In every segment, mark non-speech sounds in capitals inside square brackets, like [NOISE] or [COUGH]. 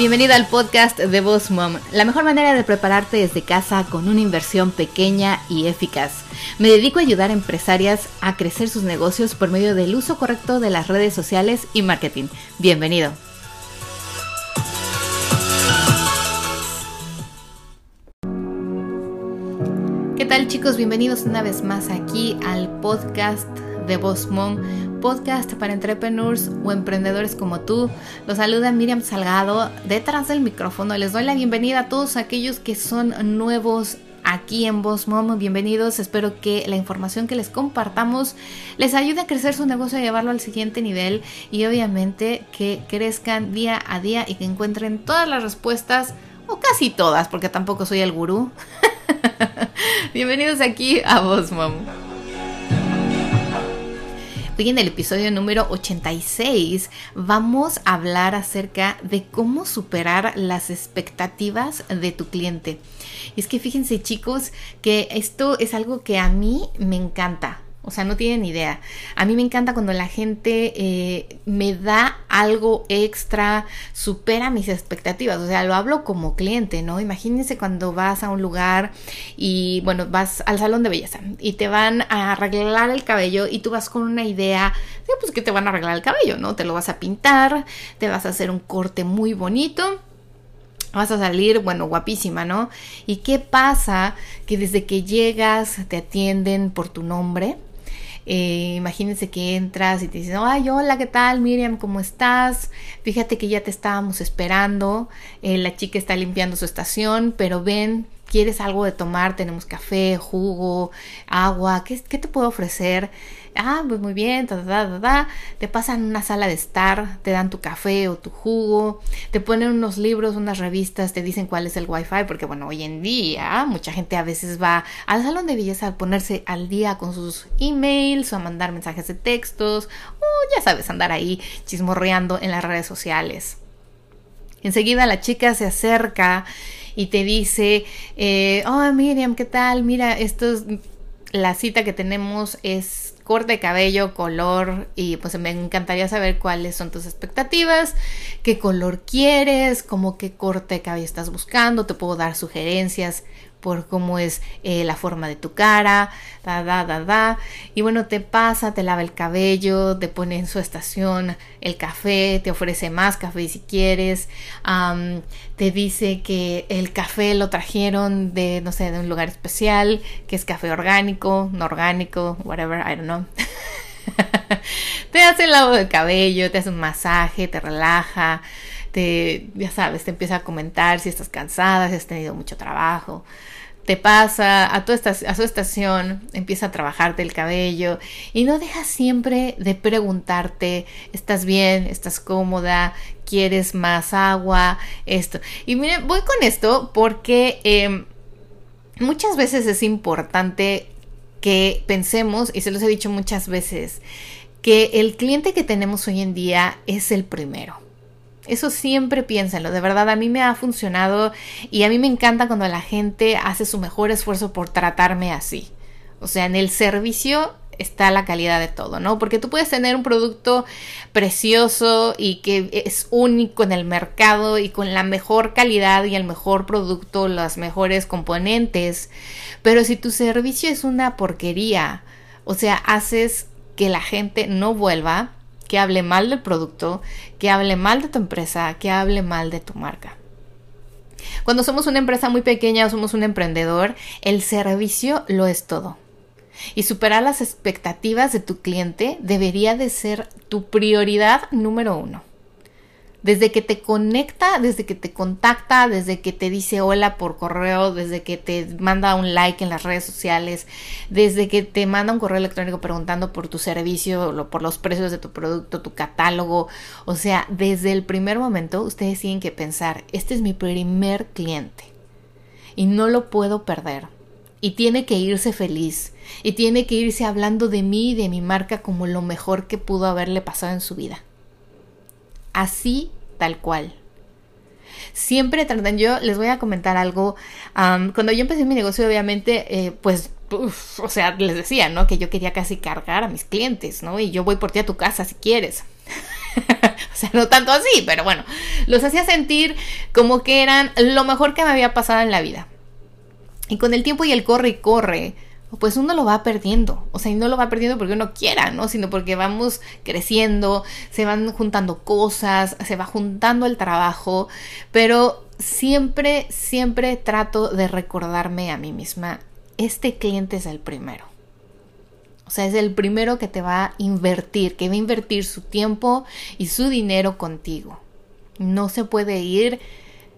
Bienvenido al podcast de Boss Mom, la mejor manera de prepararte desde casa con una inversión pequeña y eficaz. Me dedico a ayudar a empresarias a crecer sus negocios por medio del uso correcto de las redes sociales y marketing. Bienvenido. ¿Qué tal chicos? Bienvenidos una vez más aquí al podcast de Boss Mom, podcast para entrepreneurs o emprendedores como tú. Los saluda Miriam Salgado detrás del micrófono. Les doy la bienvenida a todos aquellos que son nuevos aquí en Boss Mom. Bienvenidos. Espero que la información que les compartamos les ayude a crecer su negocio, a llevarlo al siguiente nivel y obviamente que crezcan día a día y que encuentren todas las respuestas o casi todas, porque tampoco soy el gurú. [LAUGHS] Bienvenidos aquí a Boss Mom. Hoy en el episodio número 86 vamos a hablar acerca de cómo superar las expectativas de tu cliente. Es que fíjense chicos que esto es algo que a mí me encanta. O sea, no tienen idea. A mí me encanta cuando la gente eh, me da algo extra, supera mis expectativas. O sea, lo hablo como cliente, ¿no? Imagínense cuando vas a un lugar y, bueno, vas al salón de belleza y te van a arreglar el cabello y tú vas con una idea de, pues, que te van a arreglar el cabello, ¿no? Te lo vas a pintar, te vas a hacer un corte muy bonito vas a salir, bueno, guapísima, ¿no? ¿Y qué pasa? Que desde que llegas te atienden por tu nombre, eh, imagínense que entras y te dicen, ay, hola, ¿qué tal, Miriam? ¿Cómo estás? Fíjate que ya te estábamos esperando. Eh, la chica está limpiando su estación, pero ven, ¿quieres algo de tomar? Tenemos café, jugo, agua. ¿Qué, qué te puedo ofrecer? Ah, pues muy bien, ta, ta, ta, te pasan una sala de estar, te dan tu café o tu jugo, te ponen unos libros, unas revistas, te dicen cuál es el wifi, porque bueno, hoy en día mucha gente a veces va al salón de belleza a ponerse al día con sus emails o a mandar mensajes de textos, o ya sabes, andar ahí chismorreando en las redes sociales. Enseguida la chica se acerca y te dice, oh Miriam, ¿qué tal? Mira, esto es, la cita que tenemos es corte de cabello, color y pues me encantaría saber cuáles son tus expectativas, qué color quieres, cómo qué corte de cabello estás buscando, te puedo dar sugerencias por cómo es eh, la forma de tu cara, da, da, da, da. Y bueno, te pasa, te lava el cabello, te pone en su estación el café, te ofrece más café si quieres, te dice que el café lo trajeron de, no sé, de un lugar especial, que es café orgánico, no orgánico, whatever, I don't know. [LAUGHS] te hace el lavado de cabello, te hace un masaje, te relaja, te, ya sabes, te empieza a comentar si estás cansada, si has tenido mucho trabajo te pasa a tu, a su estación, empieza a trabajarte el cabello y no dejas siempre de preguntarte, ¿estás bien? ¿Estás cómoda? ¿Quieres más agua? Esto. Y miren, voy con esto porque em, muchas veces es importante que pensemos, y se los he dicho muchas veces, que el cliente que tenemos hoy en día es el primero. Eso siempre piénsenlo, de verdad a mí me ha funcionado y a mí me encanta cuando la gente hace su mejor esfuerzo por tratarme así. O sea, en el servicio está la calidad de todo, ¿no? Porque tú puedes tener un producto precioso y que es único en el mercado y con la mejor calidad y el mejor producto, las mejores componentes, pero si tu servicio es una porquería, o sea, haces que la gente no vuelva, que hable mal del producto, que hable mal de tu empresa, que hable mal de tu marca. Cuando somos una empresa muy pequeña o somos un emprendedor, el servicio lo es todo. Y superar las expectativas de tu cliente debería de ser tu prioridad número uno. Desde que te conecta, desde que te contacta, desde que te dice hola por correo, desde que te manda un like en las redes sociales, desde que te manda un correo electrónico preguntando por tu servicio, por los precios de tu producto, tu catálogo. O sea, desde el primer momento ustedes tienen que pensar, este es mi primer cliente y no lo puedo perder. Y tiene que irse feliz. Y tiene que irse hablando de mí y de mi marca como lo mejor que pudo haberle pasado en su vida así tal cual. Siempre tratan, yo les voy a comentar algo, cuando yo empecé mi negocio obviamente, eh, pues, o sea, les decía, ¿no? Que yo quería casi cargar a mis clientes, ¿no? Y yo voy por ti a tu casa si quieres. [LAUGHS] o sea, no tanto así, pero bueno, los hacía sentir como que eran lo mejor que me había pasado en la vida. Y con el tiempo y el corre y corre, pues uno lo va perdiendo. O sea, y no lo va perdiendo porque uno quiera, ¿no? Sino porque vamos creciendo, se van juntando cosas, se va juntando el trabajo, pero siempre, siempre trato de recordarme a mí misma, este cliente es el primero. O sea, es el primero que te va a invertir, que va a invertir su tiempo y su dinero contigo. No se puede ir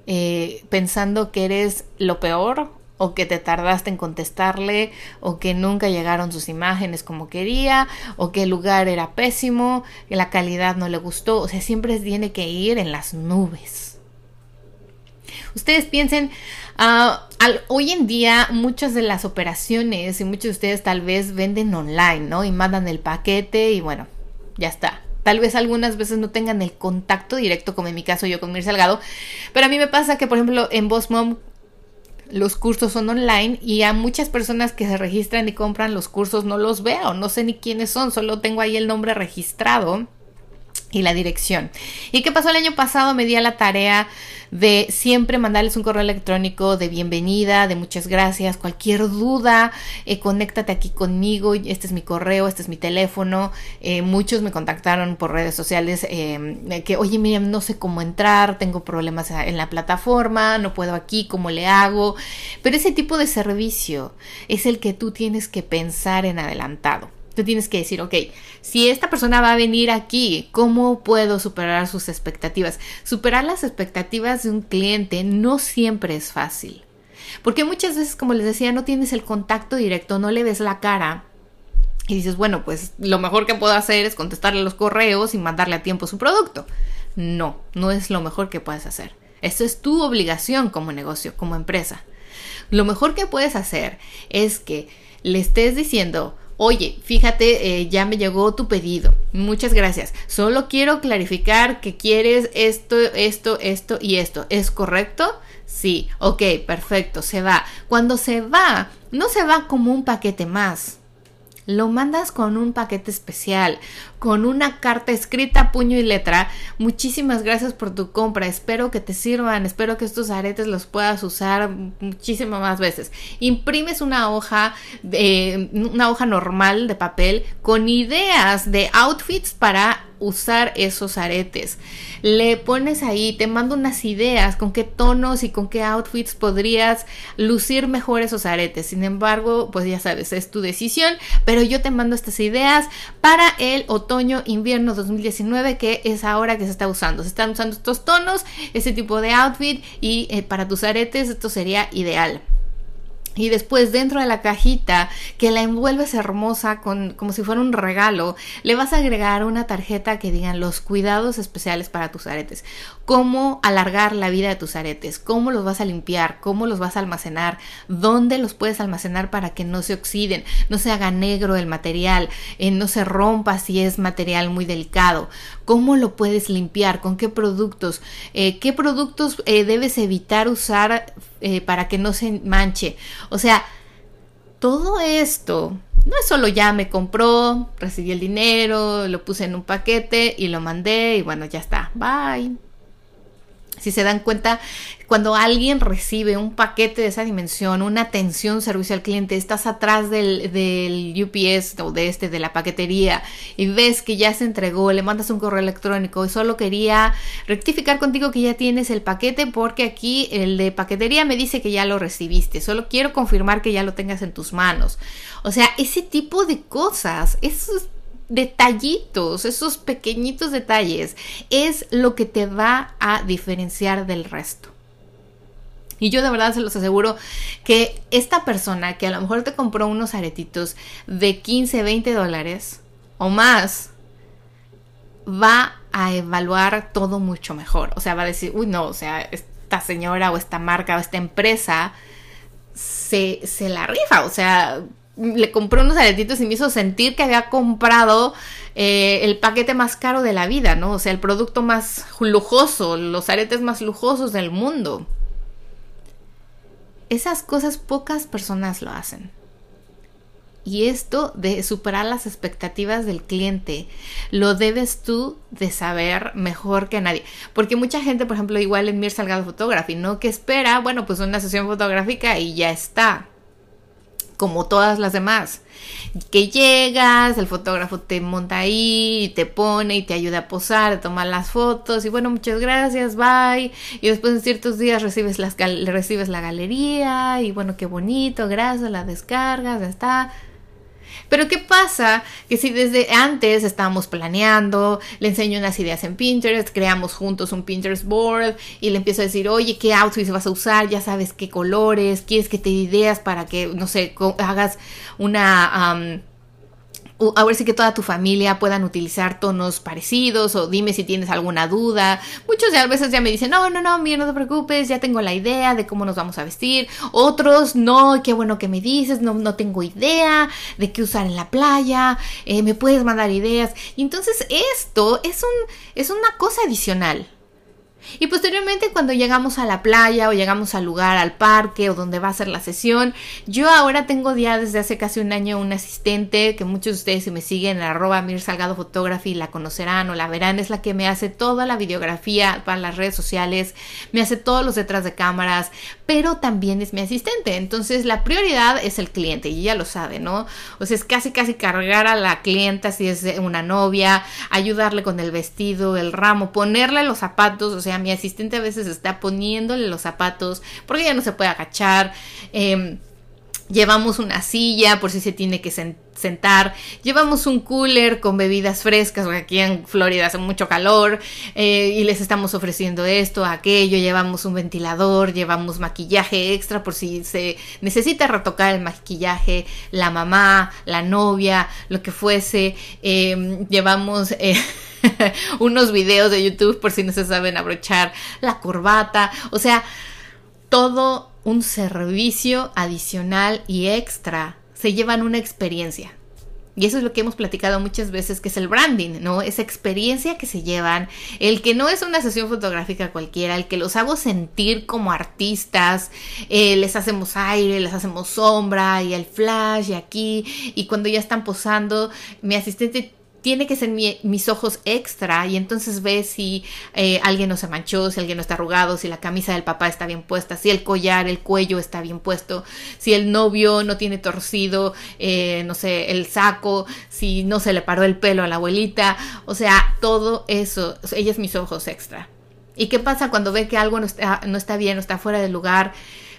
eh, pensando que eres lo peor o que te tardaste en contestarle o que nunca llegaron sus imágenes como quería o que el lugar era pésimo, que la calidad no le gustó. O sea, siempre tiene que ir en las nubes. Ustedes piensen, ah, hoy en día muchas de las operaciones y muchos de ustedes tal vez venden online, ¿no? Y mandan el paquete y bueno, ya está. Tal vez algunas veces no tengan el contacto directo, como en mi caso yo con Mir Salgado, pero a mí me pasa que, por ejemplo, en Boss Mom los cursos son online y a muchas personas que se registran y compran los cursos no los veo, no sé ni quiénes son, solo tengo ahí el nombre registrado y la dirección. ¿Y qué pasó el año pasado? Me di a la tarea de siempre mandarles un correo electrónico de bienvenida, de muchas gracias, cualquier duda, eh, conéctate aquí conmigo, este es mi correo, este es mi teléfono. Eh, muchos me contactaron por redes sociales eh, que, oye Miriam, no sé cómo entrar, tengo problemas en la plataforma, no puedo aquí, ¿cómo le hago? Pero ese tipo de servicio es el que tú tienes que pensar en adelantado. Tú tienes que decir, ok, si esta persona va a venir aquí, ¿cómo puedo superar sus expectativas? Superar las expectativas de un cliente no siempre es fácil. Porque muchas veces, como les decía, no tienes el contacto directo, no le ves la cara. Y dices, bueno, pues lo mejor que puedo hacer es contestarle los correos y mandarle a tiempo su producto. No, no es lo mejor que puedes hacer. Esto es tu obligación como negocio, como empresa. Lo mejor que puedes hacer es que le estés diciendo, Oye, fíjate, eh, ya me llegó tu pedido. Muchas gracias. Solo quiero clarificar que quieres esto, esto, esto y esto. ¿Es correcto? Sí. Ok, perfecto. Se va. Cuando se va, no se va como un paquete más lo mandas con un paquete especial, con una carta escrita puño y letra. Muchísimas gracias por tu compra. Espero que te sirvan. Espero que estos aretes los puedas usar muchísimas más veces. Imprimes una hoja, una hoja normal de papel con ideas de outfits para usar esos aretes. Le pones ahí, te mando unas ideas con qué tonos y con qué outfits podrías lucir mejor esos aretes. Sin embargo, pues ya sabes, es tu decisión, pero yo te mando estas ideas para el otoño-invierno 2019, que es ahora que se está usando. Se están usando estos tonos, ese tipo de outfit y eh, para tus aretes esto sería ideal. Y después dentro de la cajita que la envuelves hermosa con, como si fuera un regalo, le vas a agregar una tarjeta que digan los cuidados especiales para tus aretes. Cómo alargar la vida de tus aretes, cómo los vas a limpiar, cómo los vas a almacenar, dónde los puedes almacenar para que no se oxiden, no se haga negro el material, eh, no se rompa si es material muy delicado, cómo lo puedes limpiar, con qué productos, eh, qué productos eh, debes evitar usar eh, para que no se manche. O sea, todo esto no es solo ya me compró, recibí el dinero, lo puse en un paquete y lo mandé y bueno, ya está, bye. Si se dan cuenta, cuando alguien recibe un paquete de esa dimensión, una atención, servicio al cliente, estás atrás del, del, UPS o de este, de la paquetería, y ves que ya se entregó, le mandas un correo electrónico y solo quería rectificar contigo que ya tienes el paquete porque aquí el de paquetería me dice que ya lo recibiste, solo quiero confirmar que ya lo tengas en tus manos. O sea, ese tipo de cosas, eso es detallitos, esos pequeñitos detalles, es lo que te va a diferenciar del resto. Y yo de verdad se los aseguro que esta persona que a lo mejor te compró unos aretitos de 15, 20 dólares o más, va a evaluar todo mucho mejor. O sea, va a decir, uy, no, o sea, esta señora o esta marca o esta empresa se, se la rifa. O sea, le compré unos aretitos y me hizo sentir que había comprado eh, el paquete más caro de la vida, ¿no? O sea, el producto más lujoso, los aretes más lujosos del mundo. Esas cosas pocas personas lo hacen. Y esto de superar las expectativas del cliente, lo debes tú de saber mejor que nadie. Porque mucha gente, por ejemplo, igual en Mir Salgado Photography, ¿no? Que espera, bueno, pues una sesión fotográfica y ya está como todas las demás. Que llegas, el fotógrafo te monta ahí y te pone y te ayuda a posar, a tomar las fotos y bueno, muchas gracias, bye. Y después en ciertos días recibes, las recibes la galería y bueno, qué bonito, gracias, la descargas, ya está. Pero ¿qué pasa? Que si desde antes estábamos planeando, le enseño unas ideas en Pinterest, creamos juntos un Pinterest board y le empiezo a decir, oye, ¿qué outfits vas a usar? Ya sabes qué colores, quieres que te ideas para que, no sé, hagas una a ver si que toda tu familia puedan utilizar tonos parecidos o dime si tienes alguna duda. Muchos a veces ya me dicen, no, no, no, mira, no te preocupes, ya tengo la idea de cómo nos vamos a vestir. Otros, no, qué bueno que me dices, no, no tengo idea de qué usar en la playa, eh, me puedes mandar ideas. Y entonces esto es, un, es una cosa adicional. Y posteriormente cuando llegamos a la playa o llegamos al lugar, al parque o donde va a ser la sesión, yo ahora tengo ya desde hace casi un año un asistente que muchos de ustedes si me siguen en arroba Mir Salgado Photography la conocerán o la verán, es la que me hace toda la videografía para las redes sociales, me hace todos los detrás de cámaras, pero también es mi asistente. Entonces la prioridad es el cliente y ella lo sabe, ¿no? O sea, es casi casi cargar a la clienta si es una novia, ayudarle con el vestido, el ramo, ponerle los zapatos, o sea, mi asistente a veces está poniéndole los zapatos porque ya no se puede agachar. Em, llevamos una silla por si se tiene que sentar, llevamos un cooler con bebidas frescas, porque aquí en Florida hace mucho calor, eh, y les estamos ofreciendo esto, aquello, llevamos un ventilador, llevamos maquillaje extra por si se necesita retocar el maquillaje, la mamá, la novia, lo que fuese, em, llevamos... Eh, [LAUGHS] unos videos de YouTube por si no se saben abrochar la corbata, o sea, todo un servicio adicional y extra se llevan una experiencia. Y eso es lo que hemos platicado muchas veces, que es el branding, ¿no? Esa experiencia que se llevan, el que no es una sesión fotográfica cualquiera, el que los hago sentir como artistas, eh, les hacemos aire, les hacemos sombra y el flash y aquí, y cuando ya están posando, mi asistente tiene que ser mis ojos extra y entonces ves si eh, alguien no se manchó, si alguien no está arrugado, si la camisa del papá está bien puesta, si el collar, el cuello está bien puesto, si el novio no tiene torcido, eh, no sé, el saco, si no se le paró el pelo a la abuelita, o sea, todo eso, ella es mis ojos extra. ¿Y qué pasa cuando ve que algo no está, no está bien, no está fuera del lugar?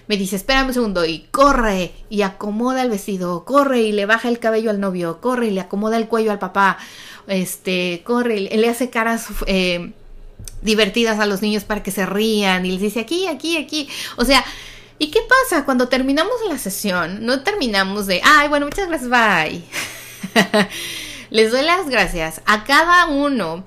Me dice, espérame un segundo, y corre, y acomoda el vestido, corre, y le baja el cabello al novio, corre, y le acomoda el cuello al papá, este, corre, y le hace caras eh, divertidas a los niños para que se rían, y les dice, aquí, aquí, aquí, o sea... ¿Y qué pasa cuando terminamos la sesión? No terminamos de, ay, bueno, muchas gracias, bye. [LAUGHS] Les doy las gracias a cada uno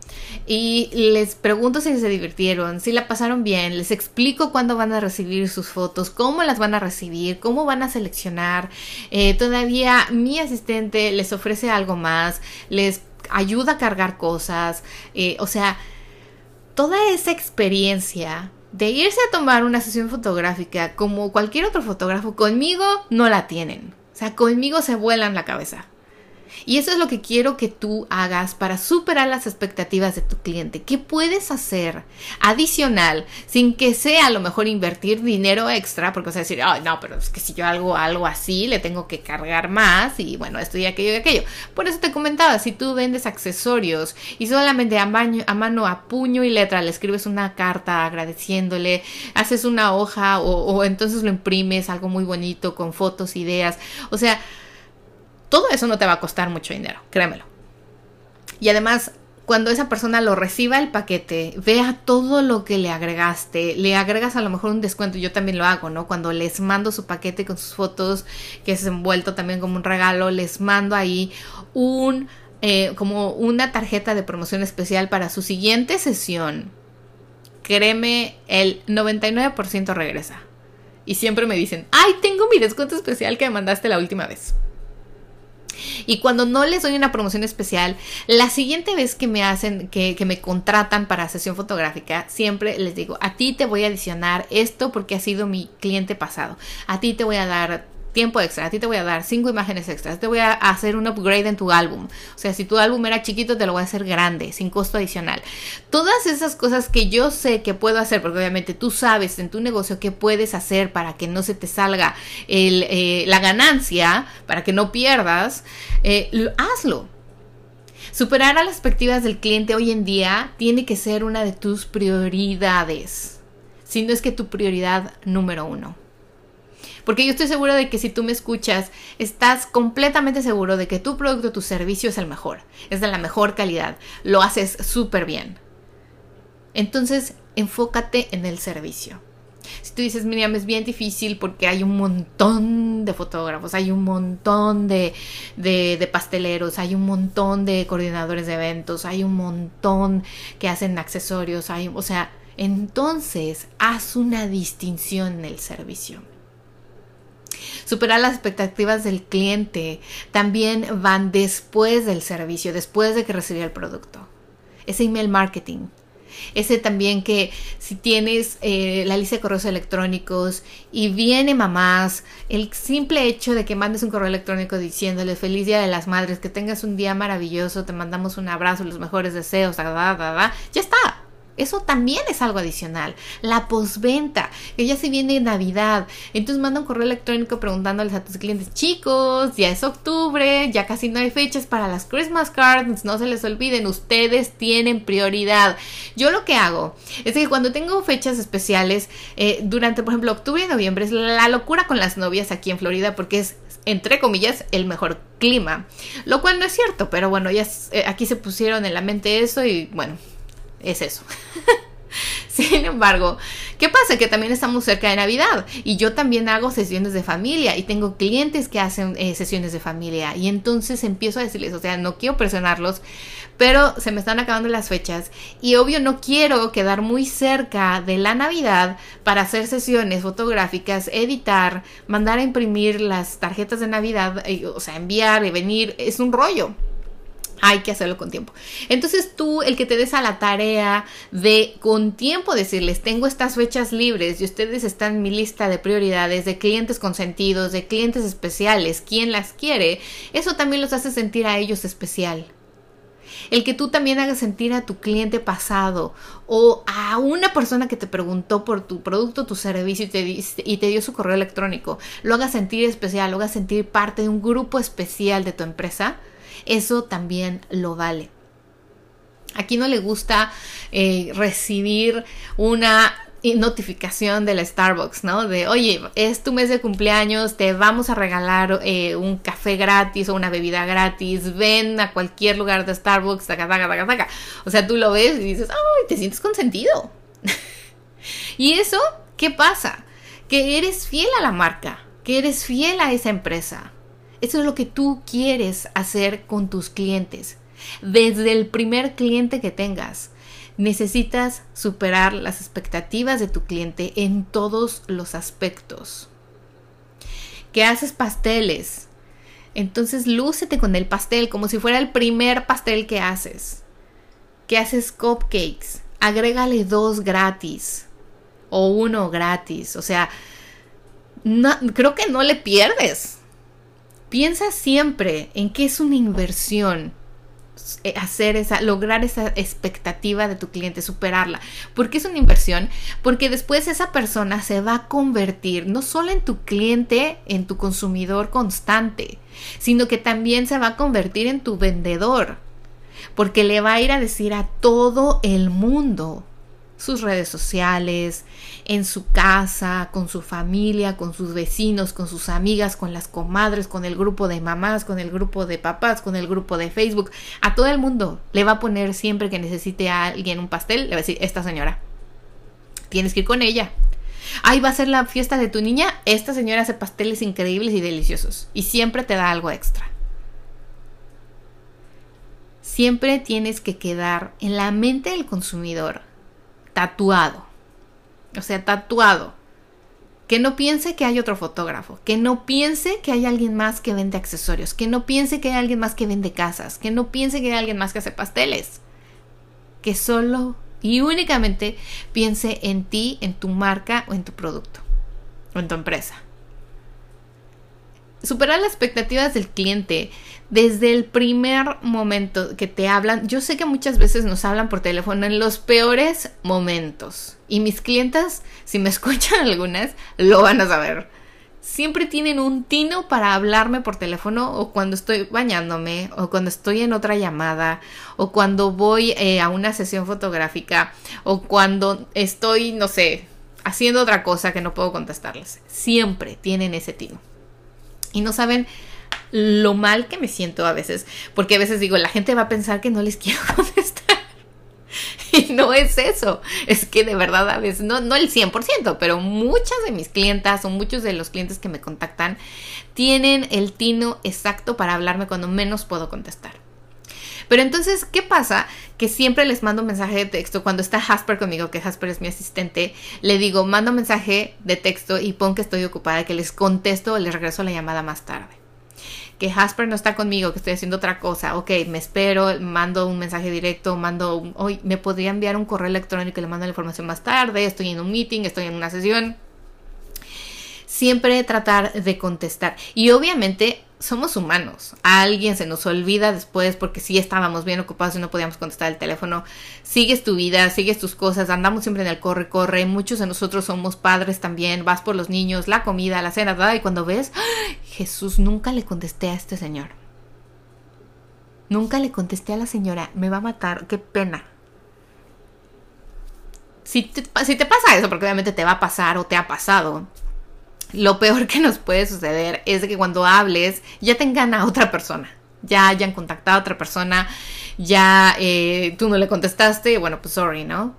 y les pregunto si se divirtieron, si la pasaron bien, les explico cuándo van a recibir sus fotos, cómo las van a recibir, cómo van a seleccionar. Eh, todavía mi asistente les ofrece algo más, les ayuda a cargar cosas, eh, o sea, toda esa experiencia de irse a tomar una sesión fotográfica como cualquier otro fotógrafo, conmigo no la tienen. O sea, conmigo se vuelan la cabeza. Y eso es lo que quiero que tú hagas para superar las expectativas de tu cliente. ¿Qué puedes hacer adicional sin que sea a lo mejor invertir dinero extra? Porque vas a decir, ay, no, pero es que si yo hago algo así, le tengo que cargar más y bueno, esto y aquello y aquello. Por eso te comentaba, si tú vendes accesorios y solamente a, a mano, a puño y letra le escribes una carta agradeciéndole, haces una hoja o, o entonces lo imprimes, algo muy bonito con fotos, ideas. O sea, todo eso no te va a costar mucho dinero, créemelo. Y además, cuando esa persona lo reciba el paquete, vea todo lo que le agregaste, le agregas a lo mejor un descuento, yo también lo hago, ¿no? Cuando les mando su paquete con sus fotos, que es envuelto también como un regalo, les mando ahí un, eh, como una tarjeta de promoción especial para su siguiente sesión. Créeme, el 99% regresa. Y siempre me dicen, ay, tengo mi descuento especial que me mandaste la última vez. Y cuando no les doy una promoción especial, la siguiente vez que me hacen, que, me contratan para sesión fotográfica, siempre les digo, a ti te voy a adicionar esto porque ha sido mi cliente pasado. A ti te voy a dar tiempo extra, a ti te voy a dar cinco imágenes extras, te voy a hacer un upgrade en tu álbum. O sea, si tu álbum era chiquito, te lo voy a hacer grande, sin costo adicional. Todas esas cosas que yo sé que puedo hacer, porque obviamente tú sabes en tu negocio qué puedes hacer para que no se te salga eh, la ganancia, para que no pierdas, eh, hazlo. Superar a las expectativas del cliente hoy en día tiene que ser una de tus prioridades, si no es que tu prioridad número uno. Porque yo estoy seguro de que si tú me escuchas, estás completamente seguro de que tu producto, tu servicio es el mejor, es de la mejor calidad, lo haces súper bien. Entonces, enfócate en el servicio. Si tú dices, Miriam, es bien difícil porque hay un montón de fotógrafos, hay un montón de, de, pasteleros, hay un montón de coordinadores de eventos, hay un montón que hacen accesorios, hay, o sea, entonces haz una distinción en el servicio. Superar las expectativas del cliente también van después del servicio, después de que recibió el producto. Ese email marketing. Ese también que si tienes eh, la lista de correos electrónicos y viene mamás, el simple hecho de que mandes un correo electrónico diciéndole feliz día de las madres, que tengas un día maravilloso, te mandamos un abrazo, los mejores deseos, ya está. Eso también es algo adicional. La posventa, que ya se viene Navidad. Entonces manda un correo electrónico preguntándoles a tus clientes, chicos, ya es octubre, ya casi no hay fechas para las Christmas cards, no se les olviden, ustedes tienen prioridad. Yo lo que hago es que cuando tengo fechas especiales, eh, durante, por ejemplo, octubre y noviembre, es la locura con las novias aquí en Florida porque es entre comillas, el mejor clima. Lo cual no es cierto, pero bueno, ya eh, aquí se pusieron en la mente eso y bueno, es eso. [LAUGHS] Sin embargo, ¿qué pasa? Que también estamos cerca de Navidad y yo también hago sesiones de familia y tengo clientes que hacen eh, sesiones de familia y entonces empiezo a decirles, o sea, no quiero presionarlos, pero se me están acabando las fechas y obvio no quiero quedar muy cerca de la Navidad para hacer sesiones fotográficas, editar, mandar a imprimir las tarjetas de Navidad, eh, o sea, enviar y venir, es un rollo. Hay que hacerlo con tiempo. Entonces tú, el que te des a la tarea de con tiempo decirles, tengo estas fechas libres y ustedes están en mi lista de prioridades, de clientes consentidos, de clientes especiales, quién las quiere, eso también los hace sentir a ellos especial. El que tú también hagas sentir a tu cliente pasado o a una persona que te preguntó por tu producto, tu servicio y te, y te dio su correo electrónico, lo hagas sentir especial, lo hagas sentir parte de un grupo especial de tu empresa, eso también lo vale. Aquí no le gusta eh, recibir una notificación de la Starbucks, ¿no? De, oye, es tu mes de cumpleaños, te vamos a regalar eh, un café gratis o una bebida gratis, ven a cualquier lugar de Starbucks, taca, taca, taca, taca. O sea, tú lo ves y dices, ay, te sientes consentido. [LAUGHS] y eso, ¿qué pasa? Que eres fiel a la marca, que eres fiel a esa empresa. Eso es lo que tú quieres hacer con tus clientes. Desde el primer cliente que tengas, necesitas superar las expectativas de tu cliente en todos los aspectos. Que haces pasteles. Entonces lúcete con el pastel como si fuera el primer pastel que haces. Que haces cupcakes. Agrégale dos gratis. O uno gratis. O sea, creo que no le pierdes Piensa siempre en que es una inversión eh, hacer esa, lograr esa expectativa de tu cliente, superarla. ¿Por qué es una inversión? Porque después esa persona se va a convertir no solo en tu cliente, en tu consumidor constante, sino que también se va a convertir en tu vendedor. Porque le va a ir a decir a todo el mundo sus redes sociales, en su casa, con su familia, con sus vecinos, con sus amigas, con las comadres, con el grupo de mamás, con el grupo de papás, con el grupo de Facebook, a todo el mundo le va a poner siempre que necesite a alguien un pastel, le va a decir, esta señora, tienes que ir con ella. Ahí va a ser la fiesta de tu niña, esta señora hace pasteles increíbles y deliciosos y siempre te da algo extra. Siempre tienes que quedar en la mente del consumidor tatuado. O sea, tatuado. Que no piense que hay otro fotógrafo, que no piense que hay alguien más que vende accesorios, que no piense que hay alguien más que vende casas, que no piense que hay alguien más que hace pasteles. Que solo y únicamente piense en ti, en tu marca o en tu producto o en tu empresa. Superar las expectativas del cliente desde el primer momento que te hablan. Yo sé que muchas veces nos hablan por teléfono en los peores momentos. Y mis clientas, si me [LAUGHS] escuchan algunas, lo van a saber. Siempre tienen un tino para hablarme por teléfono o cuando estoy bañándome o cuando estoy en otra llamada o cuando voy eh, a una sesión fotográfica o cuando estoy, no sé, haciendo otra cosa que no puedo contestarles. Siempre tienen ese tino. Y no saben lo mal que me siento a veces, porque a veces digo, la gente va a pensar que no les [LAUGHS] quiero contestar. Y no es eso, es que de verdad a veces, no, no el 100%, pero muchas de mis clientas o muchos de los clientes que me contactan tienen el tino exacto para hablarme cuando menos puedo contestar. Pero entonces, ¿qué pasa? Que siempre les mando un mensaje de texto. Cuando está Jasper conmigo, que Jasper es mi asistente, le digo, mando un mensaje de texto y pon que estoy ocupada, que les contesto o les regreso la llamada más tarde que Jasper no está conmigo, que estoy haciendo otra cosa, ok, me espero, mando un mensaje directo, mando, hoy me podría enviar un correo electrónico y le mando la información más tarde, estoy en un meeting, estoy en una sesión. Siempre tratar de contestar. Y obviamente somos humanos. A alguien se nos olvida después porque sí estábamos bien ocupados y no podíamos contestar el teléfono. Sigues tu vida, sigues tus cosas, andamos siempre en el corre, corre. Muchos de nosotros somos padres también, vas por los niños, la comida, la cena, ¿verdad? Y cuando ves, Jesús, nunca le contesté a este señor. Nunca le contesté a la señora, me va a matar, qué pena. Si te, si te pasa eso, porque obviamente te va a pasar o te ha pasado, lo peor que nos puede suceder es que cuando hables ya tengan a otra persona, ya hayan contactado a otra persona, ya eh, tú no le contestaste, bueno, pues sorry, ¿no?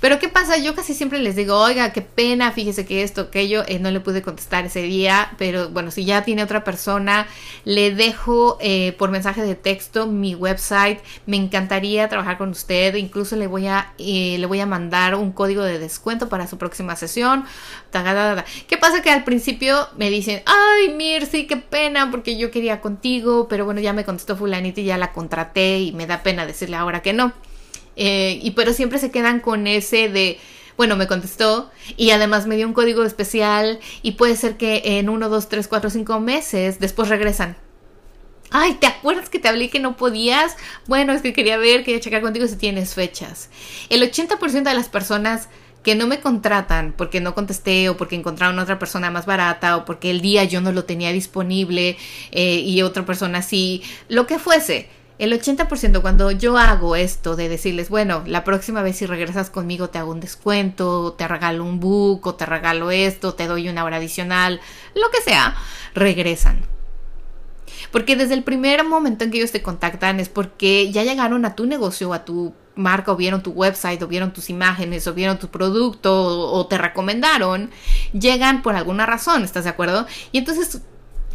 Pero ¿qué pasa? Yo casi siempre les digo, oiga, qué pena, fíjese que esto, aquello, eh, no le pude contestar ese día, pero bueno, si ya tiene otra persona, le dejo eh, por mensaje de texto mi website, me encantaría trabajar con usted, incluso le voy a, eh, le voy a mandar un código de descuento para su próxima sesión. ¿Qué pasa? Que al principio me dicen, ay, Mirsi, qué pena, porque yo quería contigo, pero bueno, ya me contestó fulanita y ya la contraté y me da pena decirle ahora que no. Eh, y pero siempre se quedan con ese de, bueno, me contestó y además me dio un código especial y puede ser que en uno, dos, tres, cuatro, cinco meses después regresan. Ay, ¿te acuerdas que te hablé que no podías? Bueno, es que quería ver, quería checar contigo si tienes fechas. El 80% de las personas que no me contratan porque no contesté o porque encontraron otra persona más barata o porque el día yo no lo tenía disponible eh, y otra persona sí, lo que fuese el 80% cuando yo hago esto de decirles, bueno, la próxima vez si regresas conmigo te hago un descuento, te regalo un book o te regalo esto, te doy una hora adicional, lo que sea, regresan. Porque desde el primer momento en que ellos te contactan es porque ya llegaron a tu negocio, a tu marca, o vieron tu website, o vieron tus imágenes, o vieron tu producto, o, o te recomendaron, llegan por alguna razón, ¿estás de acuerdo? Y entonces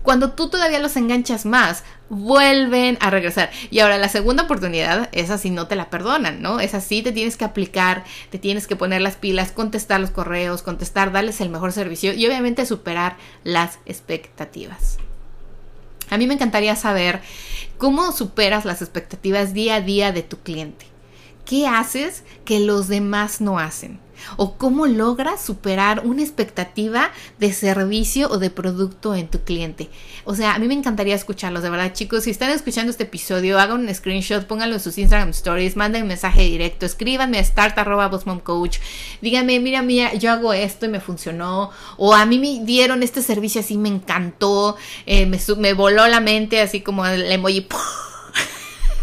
cuando tú todavía los enganchas más, vuelven a regresar. Y ahora la segunda oportunidad, esa sí no te la perdonan, ¿no? Esa sí te tienes que aplicar, te tienes que poner las pilas, contestar los correos, contestar, darles el mejor servicio y obviamente superar las expectativas. A mí me encantaría saber cómo superas las expectativas día a día de tu cliente. ¿Qué haces que los demás no hacen? O cómo logras superar una expectativa de servicio o de producto en tu cliente. O sea, a mí me encantaría escucharlos, de verdad, chicos. Si están escuchando este episodio, hagan un screenshot, pónganlo en sus Instagram stories, manden un mensaje directo, escríbanme a start.bossmomcoach, díganme, mira, mira, yo hago esto y me funcionó, o a mí me dieron este servicio así, me encantó, eh, me, me voló la mente, así como el emoji.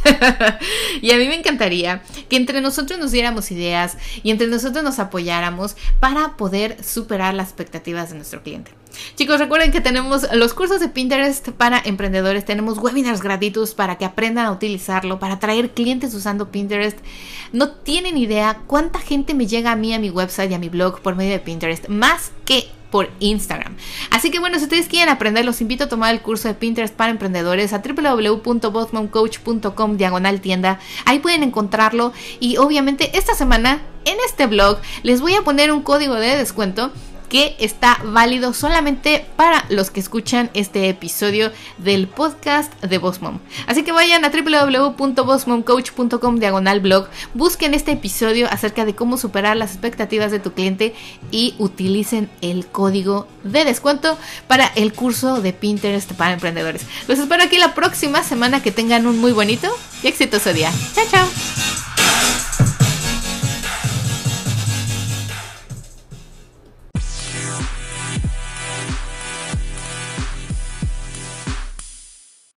[LAUGHS] y a mí me encantaría que entre nosotros nos diéramos ideas y entre nosotros nos apoyáramos para poder superar las expectativas de nuestro cliente. Chicos, recuerden que tenemos los cursos de Pinterest para emprendedores, tenemos webinars gratuitos para que aprendan a utilizarlo, para atraer clientes usando Pinterest. No tienen idea cuánta gente me llega a mí, a mi website y a mi blog por medio de Pinterest, más que por Instagram. Así que bueno, si ustedes quieren aprender, los invito a tomar el curso de Pinterest para emprendedores a www.bossmomcoach.com diagonal tienda. Ahí pueden encontrarlo y obviamente esta semana en este blog les voy a poner un código de descuento que está válido solamente para los que escuchan este episodio del podcast de Boss Mom. Así que vayan a www.bossmomcoach.com diagonal blog, busquen este episodio acerca de cómo superar las expectativas de tu cliente y utilicen el código de descuento para el curso de Pinterest para emprendedores. Los espero aquí la próxima semana que tengan un muy bonito y exitoso día. Chao, chao.